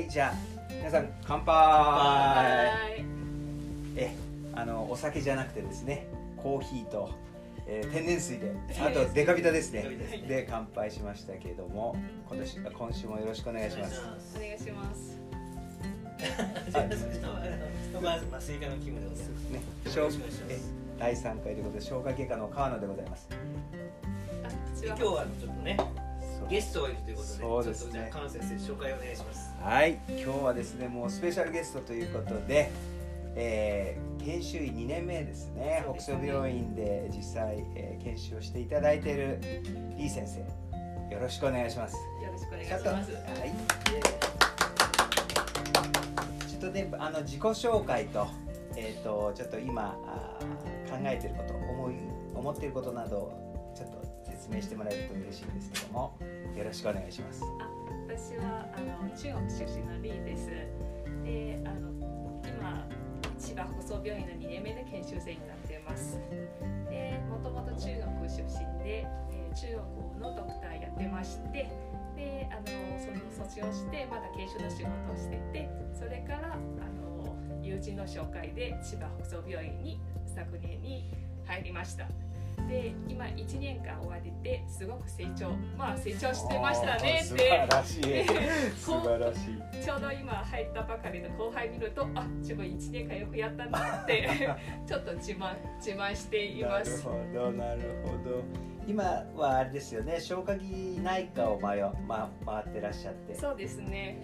はいじゃあ皆さん乾杯。はいえあのお酒じゃなくてですねコーヒーと、えー天然水であとデカビタですね。で乾杯しましたけども今年今週もよろしくお願いします。お願いします。じゃあ、まず麻酔科のキムでございます。ね第3回ということで消化外科の川野でございます。今日はちょっとね、ゲストがいるということで、そうですね。ちょっとじゃあ、川野先生、紹介お願いします。はい。今日はですねもうスペシャルゲストということで、えー研修医2年目ですね。ね。総病院で実際、えー研修をしていただいている李先生。よろしくお願いします。よろしくお願いします。はい。ちょっとねあの自己紹介と,、えー、とちょっと今あー考えていること思い思っていることなどをちょっと説明してもらえると嬉しいんですけどもよろしくお願いします。あ私はあの中国出身のリーです。であの今千葉北総病院の2年目で研修生になっています。でもともと中国出身で、えー中国のドクターやってましてであのその卒業してまだ研修の仕事をしててそれからあの友人の紹介で千葉北総病院に昨年に入りました。で今1年間終わりですごく成長。まあ成長してましたね素って。晴らしい。素晴らしい。ちょうど今入ったばかりの後輩見るとあ自分1年間よくやったなって ちょっと自慢自慢しています。なるほどなるほど。今はあれですよね消化器内科を回,、ま、回ってらっしゃって。とそうですね。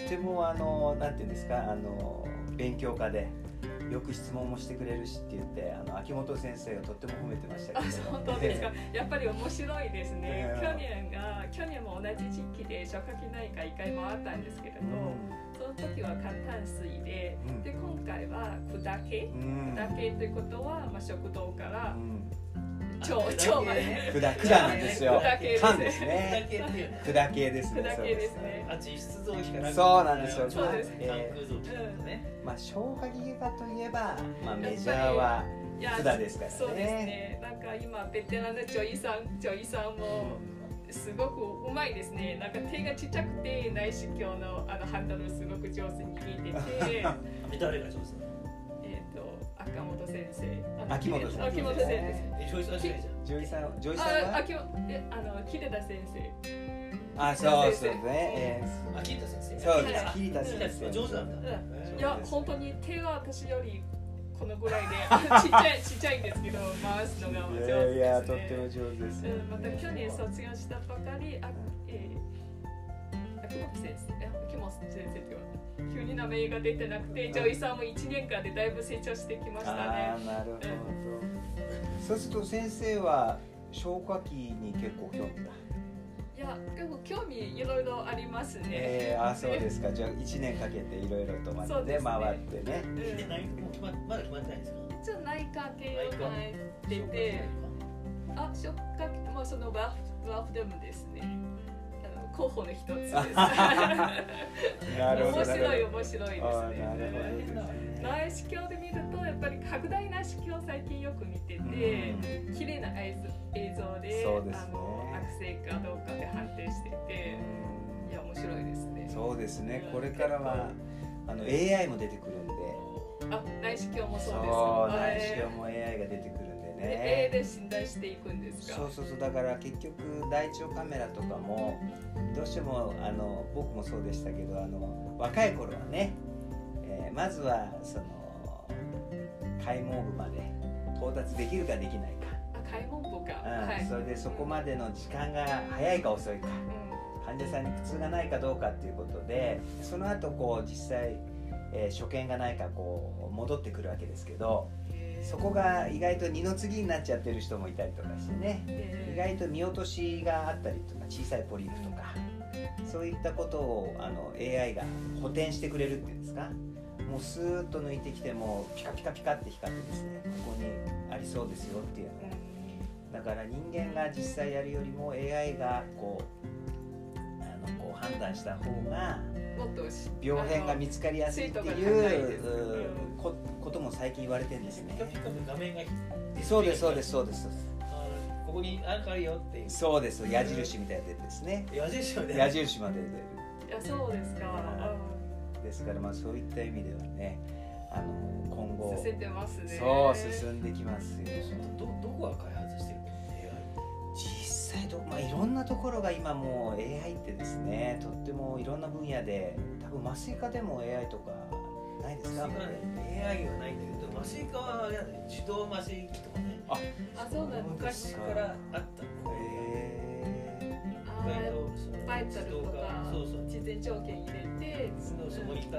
ってもあのなんていうんですかあの勉強家でよく質問もしてくれるしって言ってあの秋元先生がとっても褒めてましたあけど本当ですか。やっぱり面白いですね。ええ。去年が去年も同じ時期で消化器内科1回回ったんですけれど、その時は簡単水でうん。で今回は管系うん。管系ということは、まあ、食道からうん腸あ腸まで管管なんですよ。管系です。ね。系っていうね。管系ですね。管系ですね。あ、実質臓器から。そうなんですよ。そうですね。まあ消化器外科といえば、まあ、メジャーはいや管ですからね。そうですね。なんか今ベテランの女医さん女医さんもすごくうまいですね。なんか手がちっちゃくて内視鏡のあのハンドルすごく上手に握ってて。あ、誰が上手赤本先生。秋元先生。秋元先生え、上手はしないじゃん。女医さん女医さんあは秋元えあの桐田先生。あそうそうね、えあ、桐田先生。ーそうです田先生。上手なんだ。いや本当に手は私よりこのぐらいであ ちっちゃいちっちゃいんですけど回すのが上手いです、ね、やいやとっても上手です。よ、うんまた去年卒業したばかり、あ、えー、秋元先生、え秋元先生っていうか急に名前が出てなくて、女医さんも1年間でだいぶ成長してきましたあね。あなるほど、そうすると先生は消化器に結構興味だいや、結構興味いろいろありますね。えー、あそうですか。じゃあ1年かけていろいろとまでね。回ってね。うん。で、何もう決ままだ決まってないんですか？一応内科系を考えてて、あ、触覚、まあそのワーフワーフデムですね。候補の一つです。なるほど面白い面白いですね。内視鏡で見るとやっぱり拡大内視鏡を最近よく見てて、うん。綺麗な映像でそうですね。あの悪性かどうかで判定してて、いや面白いですね。そうですね。これからはあの AI も出てくるんで。あ内視鏡もそうです。内視鏡も AI が出てくるんででね A で診断していくんですか？そうそうそう。だから結局大腸カメラとかもどうしてもあの僕もそうでしたけどあの若い頃はね、えーまずはその開門部まで到達できるかできないか、あ開門部か。うんはい。それでそこまでの時間が早いか遅いかう患者さんに苦痛がないかどうかっていうことでその後こう実際、えー所見がないかこう戻ってくるわけですけどんへーそこが意外と二の次になっちゃってる人もいたりとかしてね。意外と見落としがあったりとか小さいポリープとかそういったことをあの AI が補填してくれるっていうんですか。もうスーッと抜いてきてもピカピカピカって光ってですねここにありそうですよっていうのうだから人間が実際やるよりも AI がこうあのこう判断した方がんもっとし病変が見つかりやすいっていううんこことも最近言われてるんですね。そうですそうです。そうです。あここにあるよっていう。そうです矢印みたいなの出てですね。矢印まで。矢印まで。出るいやそうですか、ですからまあそういった意味ではねあの今後。進んでますね。そう進んできますよ。どどこが開発してる実際ど、まあ、いろんなところが今もう AI ってですねとってもいろんな分野で多分麻酔科でも AI とかないですか？ね AI はないんだけど麻酔科はあれだね。自動麻酔器とかね。あ。あそうなん昔昔からあったの。へあ意外とそのバイタルとかそうそう。事前条件入れてそのそのいった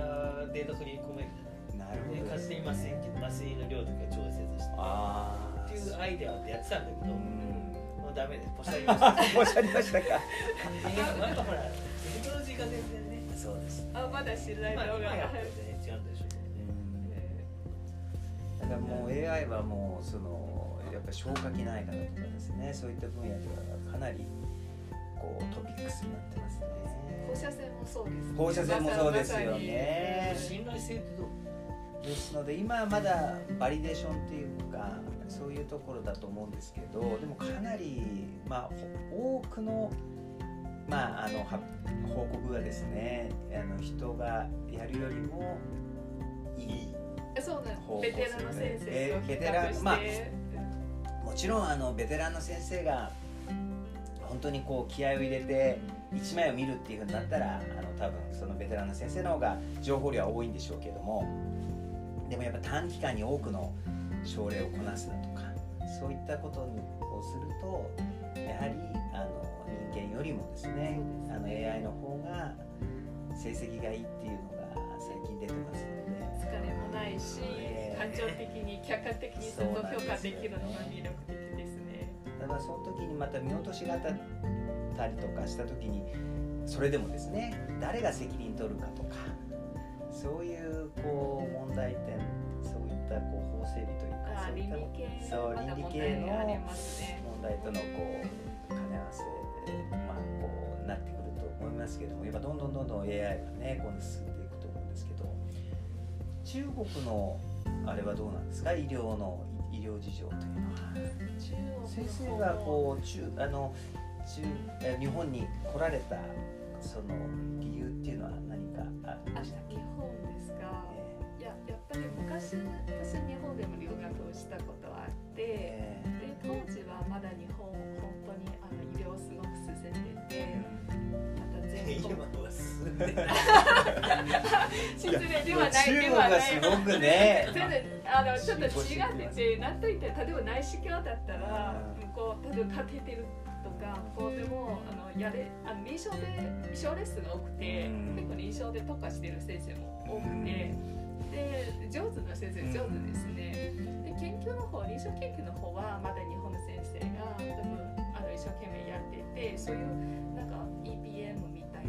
データ取り込める。ーなるでほど勝手に麻酔麻酔の量とか調節して。ああっていうアイデアでやってたんだけど、うん。もうダメでポシャりました。申し上げましたか？なんかほらテクノロジーが全然ねそうです。あまだ知らない今のが違うんでしょだからもう AI はもうそのやっぱり消化器内科だとかですね。そういった分野ではかなりこうトピックスになってますね。放射線もそうです、放射線もそうですよね。う信頼性ってどうですので今はまだバリデーションっていうかそういうところだと思うんですけどでもかなり、まあ、ほ多くの,、まあ、あのは報告がですねあの人がやるよりもいいそうね方法ベテランの先生まあもちろんあのベテランの先生が本当にこう気合を入れて1枚を見るっていうふうになったらあの多分そのベテランの先生の方が情報量は多いんでしょうけどもでもやっぱ短期間に多くの症例をこなすだとかそういったことをするとやはりよりもですねあの AI の方が成績がいいっていうのが最近出てますので。疲れもないし、ええ感情的に客観的にずっと評価できるのが魅力的ですね。ただその時にまた見落としがあったりとかした時にそれでもですね誰が責任取るかとかそういうこう問題点そういったこう法整備というかあそういった倫理系そう倫理系の。問題とのこう兼ね合わせますけどもやっぱどんどんどんどん AI はね進んでいくと思うんですけど中国のあれはどうなんですか？医療の医療事情というのは。先生がこう中あの中え日本に来られたその理由っていうのは何かありしたっけ？日本ですか？えいややっぱり昔私日本でも留学をしたことはあって、えで当時はまだ日本本 失礼ではない中国ではない。がすごくね。全然あのちょっと違ってて、なんといって例えば内視鏡だったらうん。こう例えばカテーテルとかこうでもあのやれあの臨床で臨床レッスンが多くて、うん。結構臨床で特化している先生も多くて、で上手な先生上手ですね。で研究の方臨床研究の方はまだ日本の先生が多分あの一生懸命やっててそういうなんか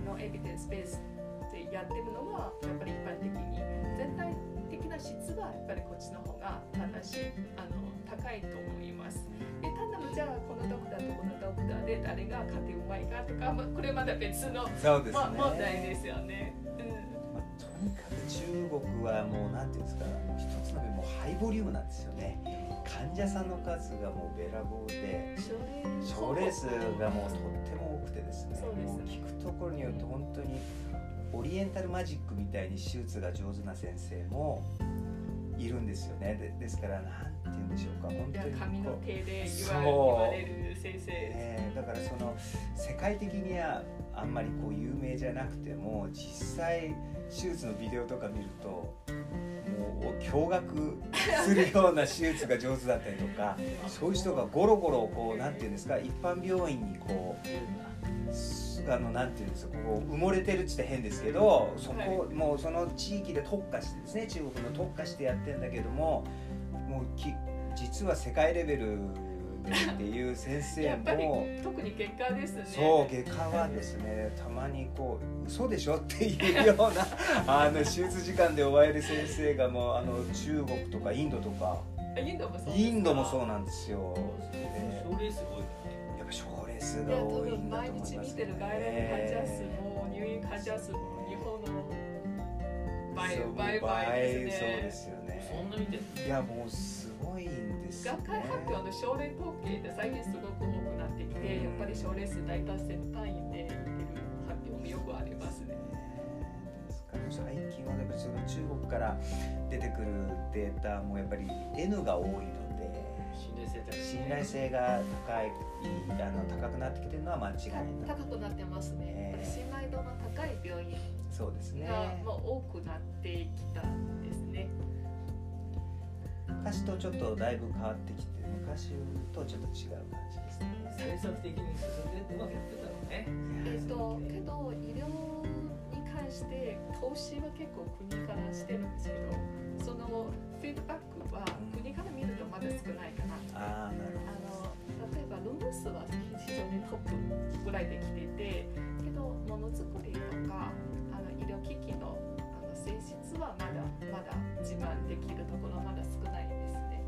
のエビデンスベースでやってるのがやっぱり一般的に。全体的な質がやっぱりこっちの方が正しいあの高いと思います。でただじゃあこのドクターとこのドクターで誰が勝てうまいかとか、まあ、これまだ別の、ね、ま問題ですよね。うん。まあとにかく中国はもうなんていうんですかもう一つのもうハイボリュームなんですよね。患者さんの数がもうべらぼうで症例症例数がもうとっても多くてですねそうです。ね聞くところによると本当にオリエンタルマジックみたいに手術が上手な先生もいるんですよね。でですからなんて言うんでしょうか。本当にこう髪の毛で言われる先生、えーだからその世界的にはあんまりこう有名じゃなくても実際手術のビデオとか見るともう驚愕するような手術が上手だったりとか そういう人がゴロゴロこうなんていうんですか一般病院にこうあのなんていうんですかこう埋もれてるっつって変ですけどそこ、もうその地域で特化してですね中国の特化してやってんだけどももうき実は世界レベルでっていう先生やっぱりも。特に結果ですね。そう外科はですねたまにこう嘘でしょっていうような あの手術時間で終わえる先生がもうあの中国とかインドとか。インドもそうですか？インドもそうなんですよ。で症例数多いやっぱ症例数が多いんだと思います日見てる外来の患者数も入院患者数も日本の倍倍倍ですねそうですよね。そんな見てるいやもうすごいんですよね。学会発表の症例統計で最近すごく多くなってきて、やっぱり症例数大体1000単位で言ってる発読みよくありますね。最近はやっぱりその中国から出てくるデータもやっぱり N が多いので信頼性高い信頼性が高いあの高くなってきてるのは間違いな高いくなってますね。ええ。やっぱり信頼度の高い病院そうですね。がもう多くなってきたんですね。昔とちょっとだいぶ変わってきて昔とちょっと違う感じですね。対策的に進んでうまくやってたのね。えっとけど医療に関して投資は結構国からしてるんですけど、そのフィードバックは国から見るとまだえば論文数は非常にトップぐらいできててけどものづくりとかあの医療機器のあの性質はまだまだ自慢できるところはまだ少ないですね。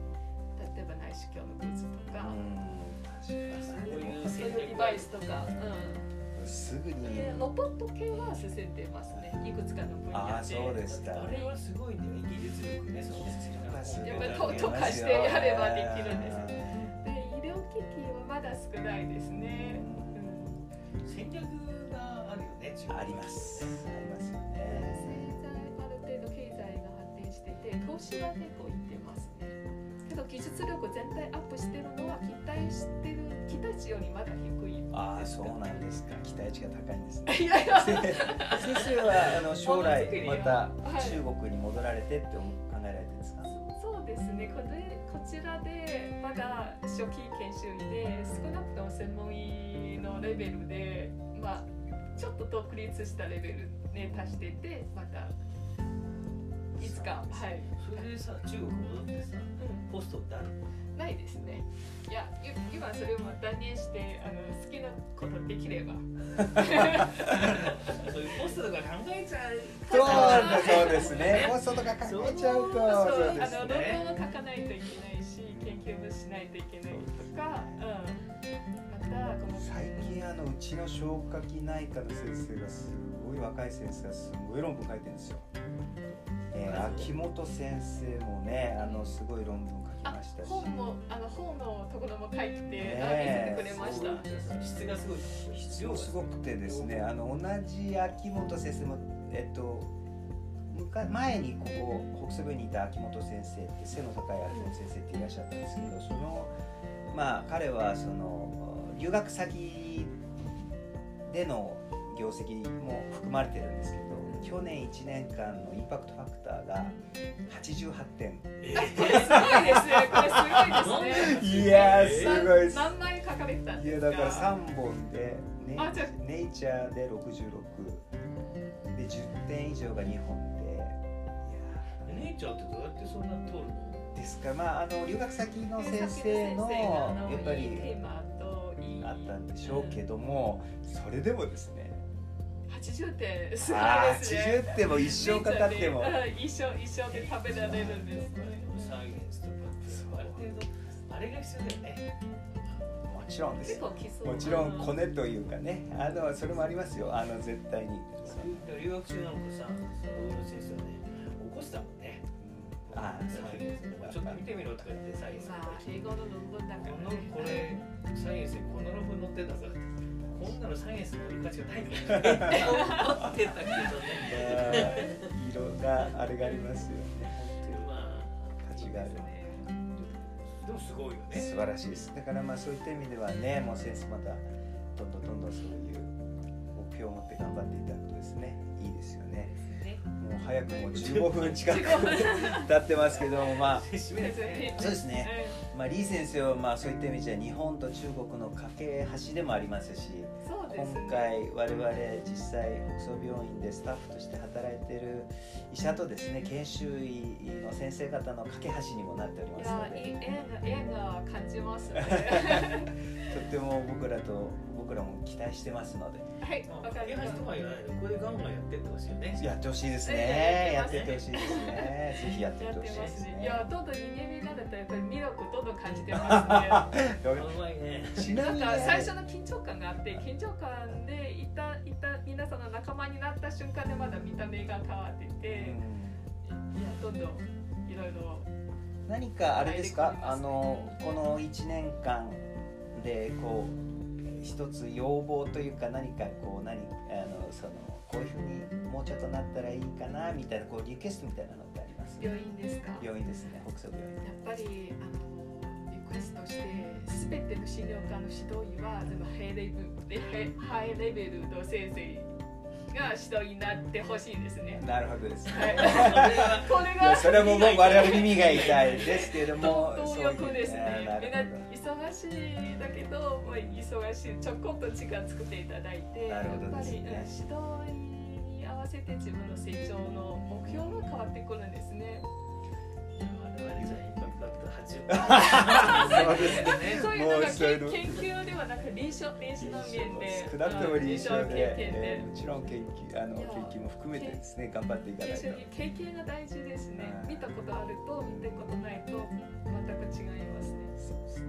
例えば内視鏡のグッズとか、うん確かそういうデバイスとか、うにすぐん、に。でロボット系は進んでますね。いくつかの分野で。ああそうですかあれはすごいね。技術力ね。そのやっぱりと溶かしてやればできるんですで医療機器はまだ少ないですね、うん。戦略があるよねあります。ありますよ経ね済ある程度経済が発展してて投資は結構いってますね。けど技術力全体アップしてるのは期待してる期待値よりまだ低い。ああそうなんですか。期待値が高いんですね。いやいや。先生はあの将来またはい。中国に戻られてって思考えられてですね。これこちらでまだ初期研修医で少なくとも専門医のレベルでまあちょっと独立したレベルに達しててまたいつかはい、それでさ中国戻ってさうんポストってあるないですね。いや、い今それを断念して、あの好きなことできれば。そういうポストとか考えちゃうそうだそうですねポストとか考えちゃうとそうそうあの論ですね文を書かないといけないし、研究もしないといけないとか、うん。またこの最近あのうちの消化器内科の先生がすごい若い先生がすごい論文書いてるんですよ。えー、秋元先生もねあのすごい論文書きあましたし。本もあの本のところも書いて、ねあ見せてくれました。質がすごい質もすごくてですねあの同じ秋元先生もえっとむか前にここ北西部にいた秋元先生って背の高い秋元先生っていらっしゃったんですけどそのまあ彼はその留学先での業績も含まれてるんですけど去年1年間のインパクトファクターが88点。これすごいですね。これすごいですね。いやーすごいです。な何枚書かれたんいですか？やだから3本でネネイチャーで66で10点以上が2本で。いや姉ちゃんってどうやってそんな通るの？ーですか。らまああの留学先の先生の先生があのやっぱいいテりーマといい。あったんでしょうけどもそれでもですね80点すごいあですね。80点も一生かかっても。うん。一生一生で食べられるんですある程度あれが必要だよね。もちろんです。もちろんコネというかねあのそれもありますよあの絶対に留学中なん。かさその先生はね起こしたもんねあサイエンスちょっと見てみろとか言ってサイエンスまあ英語の論文だかこのらねこれサイエンスにこの論文載ってんだぞこんなのサイエンスに載る価値がないんだよ思ってたけどね。色があれがありますよね。まあ価値があるでもすごいよね。素晴らしいです。だからまあそういった意味ではねもう先生またどんどんどんどんそういう目標を持って頑張っていただくとですねいいですよね。ね。もう早くも15分近く 経ってますけどもまあ。そうですねまあ、李先生はまあそういった意味じゃ日本と中国の架け橋でもありますしうんそうですね。今回我々実際北総病院でスタッフとして働いている医者とですね研修医の先生方の架け橋にもなっておりいますので。やいい縁が縁が感じますね。とっても僕らと僕らも期待してますので。はい架け橋とか言わないでこれガンガンやってってほしいよね。やってほしいですね。え えやってってほしいですね。ぜひやってたってほしいですやってます。ねいねやどんどん2年目になるとやっぱり魅力どんどん感じてます ね。なんか最初の緊張感があって緊張感でいたいた皆さんの仲間になった瞬間でまだ見た目が変わってて、いやどんどんいろいろ何かあれですか？あのこの1年間でこう一つ要望というか何かこう何あのそのこういうふうにもうちょっとなったらいいかなみたいなこうリクエストみたいなのってあります？病院ですか？病院ですね。北総病院。やっぱりあのリクエストして全ての診療科の指導医は全部ハイレベルでハイレベルの先生が指導医になってほしいですね。なるほどですねはい、これがそれももう我々耳が痛いですけれども動そういう力ですね。みんななる忙しいだけど、まあ、忙しいちょこっと時間作っていただいて、なるほどやっぱり、指導医に合わせて自分の成長の目標が変わってくるんですね。我々じゃあインパクトだったら80%そうですねそういうなんかもうそういうの研研究ではなく臨床臨床の面で少なくとも臨床うんで、もちろん研究あの研究も含めてですね頑張っていかない経験が大事ですね。うん。見たことあると見たことないと全く違います。ね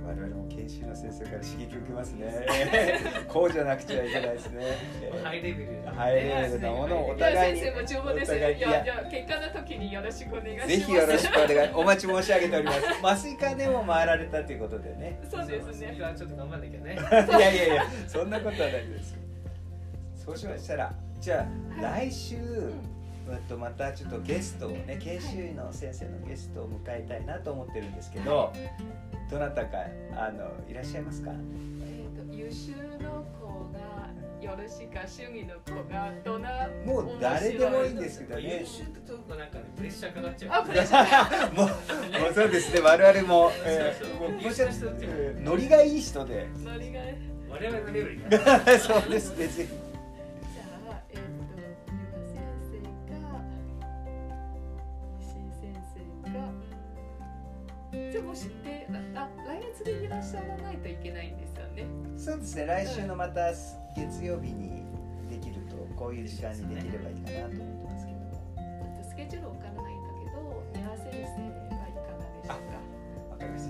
我々も研修の先生から刺激を受けますね。こうじゃなくちゃいけないですね、えーハイレベル。ハイレベルなものをお互いに先生も十分ですよ。じゃあ結果の時によろしくお願いします。ぜひよろしくお願い。お待ち申し上げております。麻酔科でも回られたということでね。そうですね。ちょっと頑張んなきゃね。いやいやいやそんなことはないです。そうしましたらじゃあ来週、えっとまたちょっとゲストをね研修医の先生のゲストを迎えたいなと思ってるんですけどどなたかあのいらっしゃいますか？えーと優秀の子がよろしいか主義の子がどんなもう誰でもいいんですけどね。優秀となんかねプレッシャーかかっちゃう。あプレッシャー もうもうそうですね。我々も、えそうそうー、もうもう優秀な人ってえーノリがいい人でノリが我々のレベルにそうですね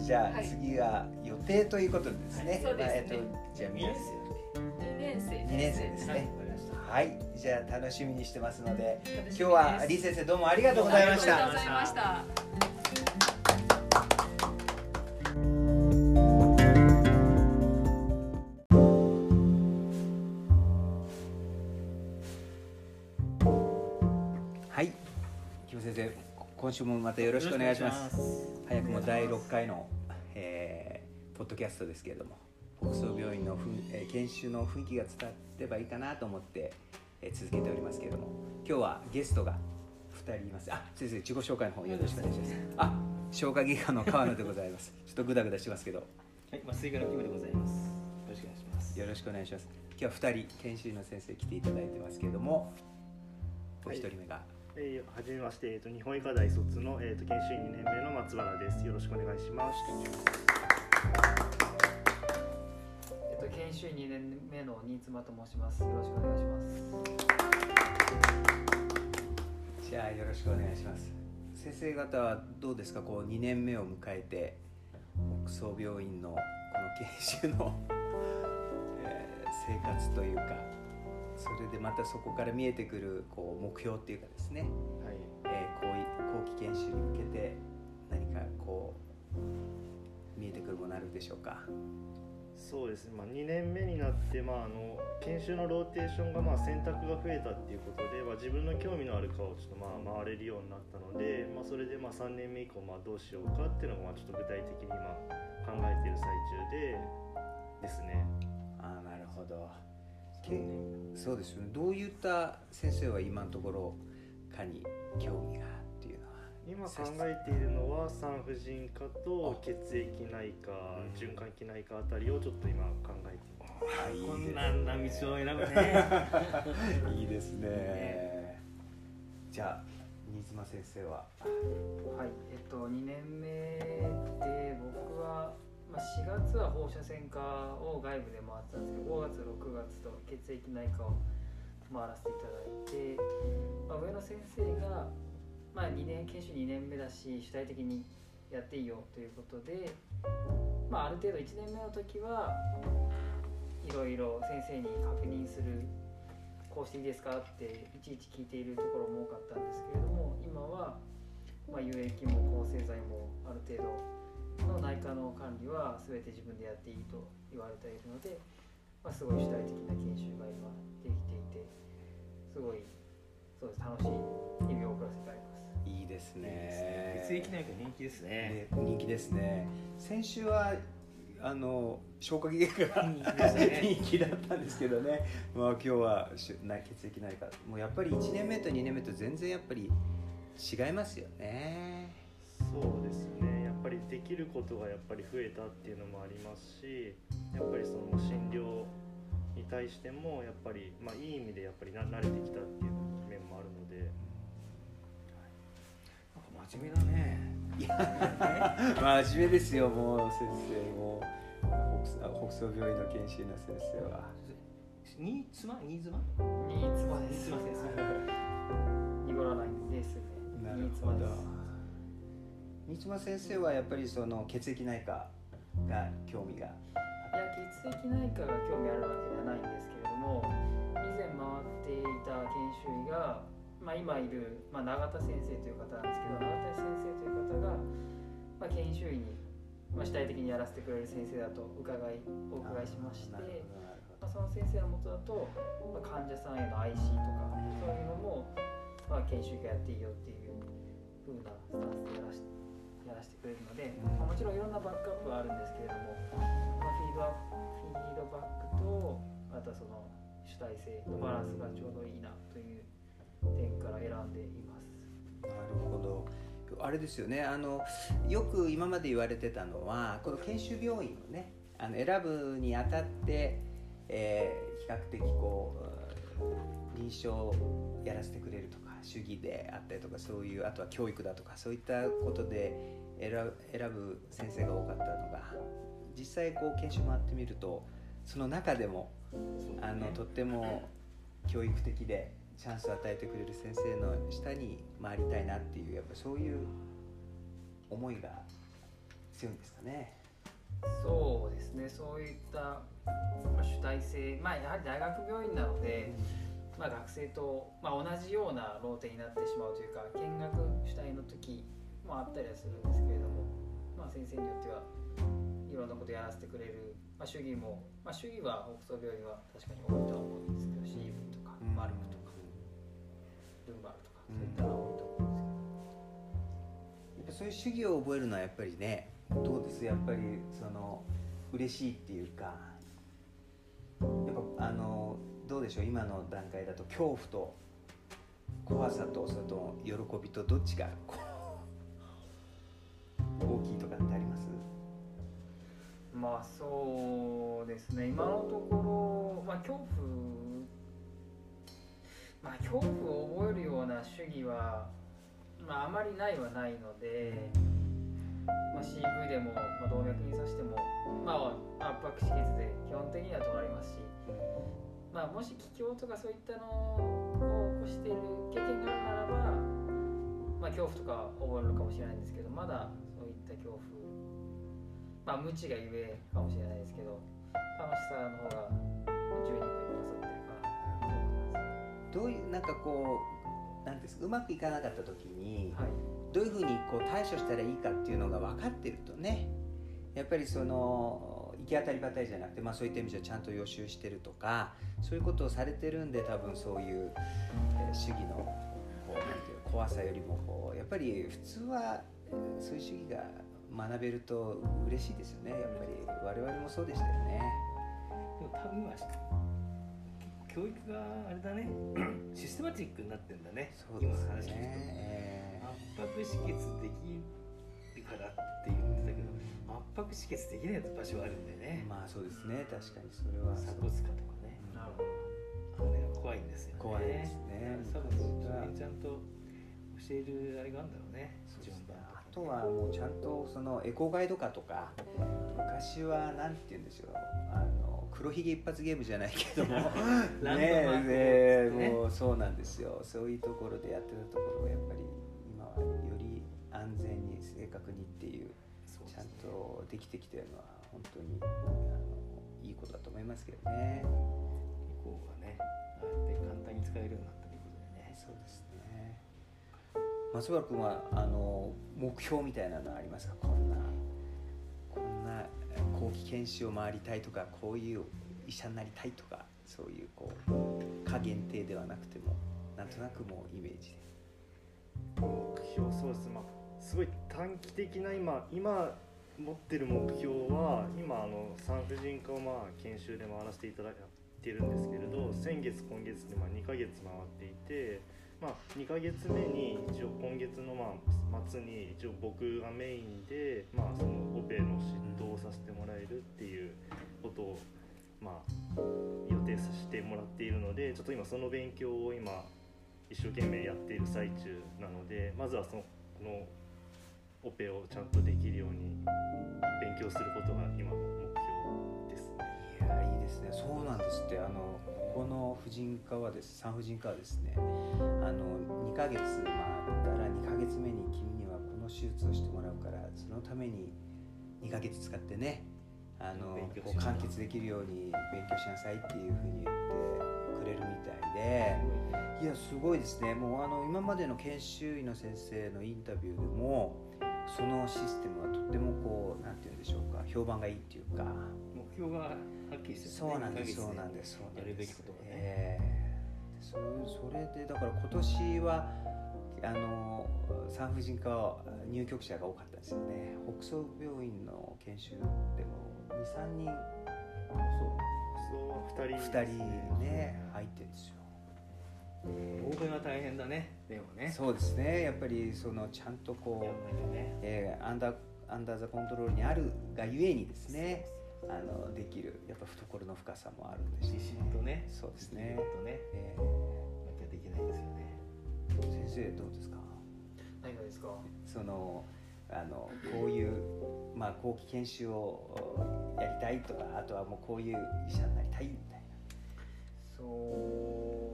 じゃあ、はい。次は予定ということでですね、そうですね。まあえっとじゃあ皆さん2年生2年生ですはいね。はい。じゃあ楽しみにしてますので今今日は李先生どうもありがとうございました。ありがとうございました。はい。木村先生今週もまたよろしくお願いします。早くも第6回の、えーポッドキャストですけれども北総病院のふん、えー研修の雰囲気が伝わればいいかなと思って、えー続けておりますけれども今日はゲストが2人います。あ先生自己紹介の方よろしくお願いします。あ消化外科の川野でございます。ちょっとグダグダしてますけど。はい、麻酔科のキムでございます。よろしくお願いします。よろしくお願いします。今日は2人研修医の先生来ていただいてますけれどもお一人目が、えー、はじめまして、えっ、と日本医科大卒のえっ、と研修医2年目の松原です。よろしくお願いします。研修医2年目の新妻と申します。よろしくお願いします。じゃあよろしくお願いします先生方はどうですか？こう2年目を迎えて北総病院のこの研修の、えー生活というかそれでまたそこから見えてくるこう目標っていうかですね、はい。えー、後後期研修に向けて何かこう見えてくるものあるでしょうか？そうですね。まあ2年目になって、まああの研修のローテーションがまあ選択が増えたっていうことで、まあ自分の興味のある科をちょっとまあ回れるようになったので、まあそれでまあ3年目以降まあどうしようかっていうのがまあちょっと具体的に今考えている最中でですね。あなるほどけそうですよねどういった先生は今のところ科に興味が？今考えているのは産婦人科とあ。血液内科うん。循環器内科あたりをちょっと今考えています。あいいですこんなんな道を選ぶね。いいですね。じゃあ新妻先生は？はい、えっと、2年目で僕は、まあ、4月は放射線科を外部で回ってたんですけど5月6月と血液内科を回らせていただいて、まあ、上の先生が、まあ、2年研修2年目だし主体的にやっていいよということで、まあ、ある程度1年目の時はいろいろ先生に確認するこうしていいですかっていちいち聞いているところも多かったんですけれども今は、まあ、有益も抗生剤もある程度の内科の管理は全て自分でやっていいと言われているので、まあ、すごい主体的な研修が今できていてすごいそうです。楽しい日々を送らせてあります。いいですね。血液内科人気ですね。ね人気ですね。先週はあの消化器外科が 人気だったんですけどね、まあ、今日は血液内科。もうやっぱり1年目と2年目と全然やっぱり違いますよね。そうですね。やっぱりできることがやっぱり増えたっていうのもありますしやっぱりその診療に対してもやっぱり、まあ、いい意味でやっぱりな慣れてきたっていう面もあるので真面目だね。い や真面目ですよもう先生も。う北北総病院の研修の先生は。新妻？新妻？新妻です。新妻先濁らないんです。ねなるほど三島先生はやっぱりその血液内科が興味が。いや血液内科が興味あるわけじゃないんですけれども以前回っていた研修医が、まあ、今いる、まあ、永田先生という方なんですけど永田先生という方が、まあ、研修医に、まあ、主体的にやらせてくれる先生だと伺いお伺いしましてまあ、その先生のもとだと、まあ、患者さんへの IC とかそういうのも、まあ、研修医がやっていいよっていう風なスタンスでやらしやらせてくれるので、まあ、もちろんいろんなバックアップはあるんですけれども、まあ、フィードアップフィードバックとあとはその主体性のバランスがちょうどいいなという点から選んでいます。どなるほど。あれですよね。あのよく今まで言われてたのはこの研修病院をねあの選ぶにあたって、えー比較的こううん臨床をやらせてくれるとか主義であったりとかそういうあとは教育だとかそういったことで選ぶ選ぶ先生が多かったのが実際こう研修回ってみるとその中でもあのとっても教育的でチャンスを与えてくれる先生の下に回りたいなっていうやっぱそういう思いが強いんですかね。そうですね。そういった、まあ、主体性。まあやはり大学病院なので、まあ、学生と、まあ、同じようなローテになってしまうというか見学主体の時もあったりはするんですけれども、まあ、先生によってはいろんなことやらせてくれる、まあ、主義も、まあ、主義は北総病院は確かに多いとは思うんですけど CV とかうん。マルクとかルンバルとかそういったのは多いと思うんですけど。やっぱそういう主義を覚えるのはやっぱりねどうです？やっぱりその嬉しいっていうかやっぱあのどうでしょう？今の段階だと恐怖と怖さとそれと喜びとどっちがこう大きいとかってあります？まあそうですね。今のところ、まあ、恐怖まあ恐怖を覚えるような主義は、まあ、あまりないはないので、まあ、CV でも、まあ、動脈に刺しても、まあ、圧迫止血で基本的には止まりますし、まあ、もし気境とかそういったのを起こしている経験があるならば、まあ、恐怖とか覚えるのかもしれないんですけどまだそういった恐怖まあ無知がゆえかもしれないですけど楽しさの方が十二分どういうなんかこうなんですかうまくいかなかった時に、はいどういうふうにこう対処したらいいかっていうのが分かってるとねやっぱりその行き当たりばったりじゃなくて、まあ、そういった意味じゃちゃんと予習してるとかそういうことをされてるんで多分そういう、えー主義のこうなんていうの怖さよりもこうやっぱり普通はえーそういう主義が学べると嬉しいですよねやっぱり我々もそうでしたよね。でも多分今教育があれだね。システマチックになってんだね。そうです今の話聞くとね。圧迫止血できるからって言ってたけど圧迫止血できない場所はあるんだよえね、ーまあそうですね。確かにそれは。鎖骨下とかね。なるほあれが怖いんですよね。怖いですね。多分それにちゃんと教えるあれがあるんだろうね。順番あとはもうちゃんとそのエコガイド化とか昔はなんて言うんでしょう。あの黒ひげ一発ゲームじゃないけども ランドマークねねもうそうなんですよそういうところでやってたところがやっぱり今はより安全に正確にっていうちゃんとできてきてるのは本当にあのいいことだと思いますけどね。以降がねああやって簡単に使えるようになったということでねそうですね。松原君はあの目標みたいなのはありますか？こんなこんな後期研修を回りたいとかこういう医者になりたいとかそういうこう加限定ではなくてもなんとなくもうイメージで目標そうですまあすごい短期的な今今持ってる目標は今あの産婦人科をまあ研修で回らせていただいてるんですけれど先月今月でまあ2ヶ月回っていて、まあ、2ヶ月目に一応今月のまあ末に一応僕がメインで、まあ、そのオペの執刀をさせてもらえるっていうことを、まあ、予定させてもらっているのでちょっと今その勉強を今一生懸命やっている最中なのでまずはそのこのオペをちゃんとできるように勉強することが今ですね。そうなんですって。あのこの婦人科はです産婦人科はですねあの2ヶ月回ったら2ヶ月目に君にはこの手術をしてもらうからそのために2ヶ月使ってねあのこう完結できるように勉強しなさいっていうふうに言ってくれるみたいでいやすごいですね。もうあの今までの研修医の先生のインタビューでもそのシステムはとってもこうなんて言うんでしょうか評判がいいっていうか目標がはっきりしてそうなんです、そうなんです、そうなんです。やるべきことがねええそれそれでだから今年はあの産婦人科は入局者が多かったんですよね。北総病院の研修でも二三人そう2人二人ね入ってるんですよ。欧米は大変だねでもねそうですね。やっぱりそのちゃんとこう、ねえーアンダーアンダーザコントロールにあるがゆえにですね。あのできるやっぱ懐の深さもあるんですよ自信とね。そうですね。とね。えなきゃできないですよね。ー先生どうですか？何がですか？そのあのこういう、まあ、後期研修をやりたいとかあとはもうこういう医者になりたいみたいそう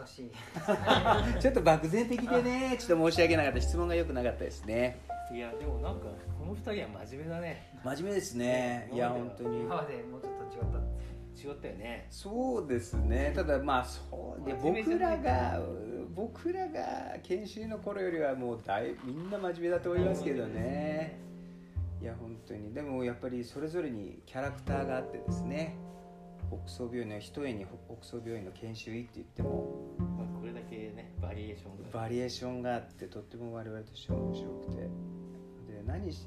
難しい。な ちょっと漠然的でねちょっと申し訳なかった。質問が良くなかったですね。いやでもなんかこの二人は真面目だね。真面目ですね。いや本当に。今までもうちょっと違った。んです違ったよね。そうですね。ただまあそうで僕らが僕らが研修の頃よりはもうだいみんな真面目だと思いますけどね。いや本当に。でもやっぱりそれぞれにキャラクターがあってですね北総病院の一重に北総病院の研修医って言ってもまあこれだけねバリエーションが。バリエーションがあってとっても我々としては面白くて。で何し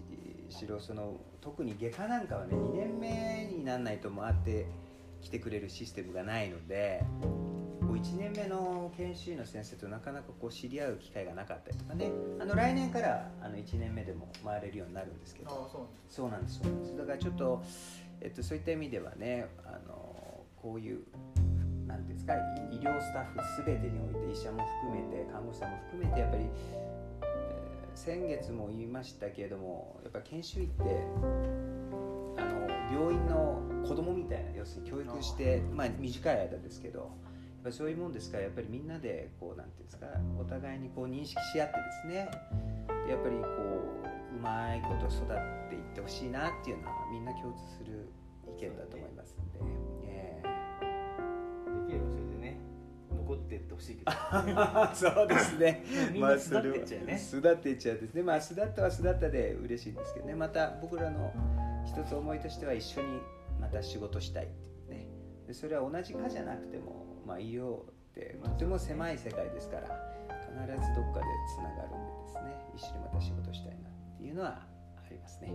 しろその特に外科なんかはね2年目にならないと回ってきてくれるシステムがないのでこう1年目の研修医の先生となかなかこう知り合う機会がなかったりとかね。あの来年からあの1年目でも回れるようになるんですけど。ああそうそうなんですそうなんです。だからちょっと、えっと、そういった意味ではねあのこういうなんていうんですか医医療スタッフ全てにおいて医者も含めて看護師さんも含めてやっぱり、えー先月も言いましたけれどもやっぱ研修医ってあの病院の子供みたいな要するに教育してまあ短い間ですけどやっぱりそういうもんですからやっぱりみんなでこうなんていうんですかお互いにこう認識し合ってですねでやっぱりこううまいこと育っていってほしいなっていうのはみんな共通する意見だと思残ってってほしいけど。え そうですね。みんな巣立ってっちゃうね。巣立っていっちゃうですね。まあ巣立ったは巣立ったで嬉しいんですけどね。また僕らの一つ思いとしては一緒にまた仕事したいっていうね。でそれは同じ科じゃなくても、まあ、医療ってとても狭い世界ですから必ずどっかでつながるんでですね。一緒にまた仕事したいなっていうのはありますね。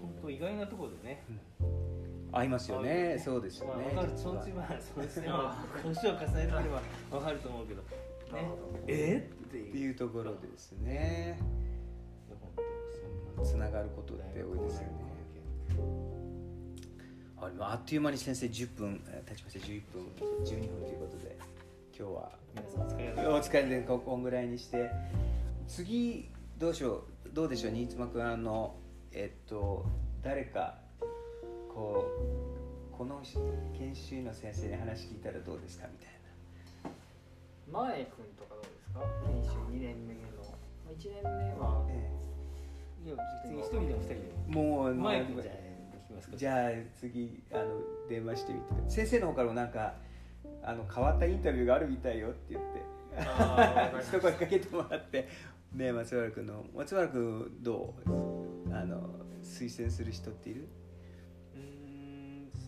本当意外なところでね合いますよね。そうですよね。まあ、分かる。そのうちまあそうですねまあ年を重ねてくれば分かると思うけど。ね。え？っていうところでですね。つな。がることって多いですよね。あっという間に先生10分えー経ちました11分12分ということで今日は皆さんお疲れ様お疲れでここんぐらいにして。次どうしよう。どうでしょう新妻君あのえっと誰かこうこの研修医の先生に話聞いたらどうですかみたい前君とかどうですか？研修2年目の。1年目はな、え。いや別に一人でも二人でえもうもマイクもうじゃじゃあ次あの電話してみて先生の方からもなんかあの変わったインタビューがあるみたいよって言って。一声かけてもらって。ね松原君の松原君どう？あの推薦する人っている？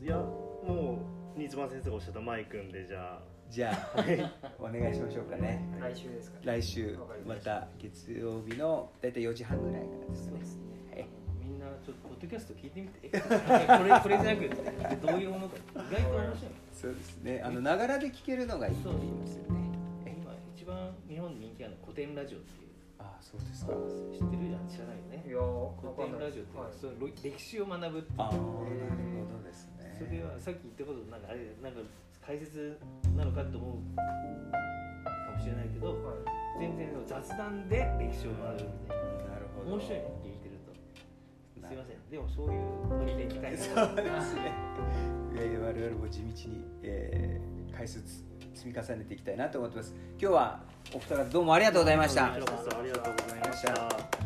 いやもう新妻先生がおっしゃったマイ君でじゃあ。じゃあ お願いしましょうかね。来週ですか？来週ました。月曜日の大体4時半ぐらいからですね。そうですね。はい。みんなちょっとポッドキャスト聞いてみて。これこれじゃなくてどういうものか。意外と面白い。そうですね。あのながらで聞けるのがいいって言いますよね。え今一番日本で人気あるの古典ラジオっていうあそうですか。知ってるじゃん知らないよね。いやー古典ラジオって、はい。その歴史を学ぶっていう。ああなるほどですね。それはさっき言ったことなんかあれなんか解説なのかと思うかもしれないけどはい。全然雑談で歴史を学ぶみたいなるほど。な面白いね聞いてると。すいません。でもそういうノリでいきたいなそうですね、えー、我々も地道に、えー、回数つ積み重ねていきたいなと思ってます。今日はお二方どうもありがとうございました。ありがとうございました。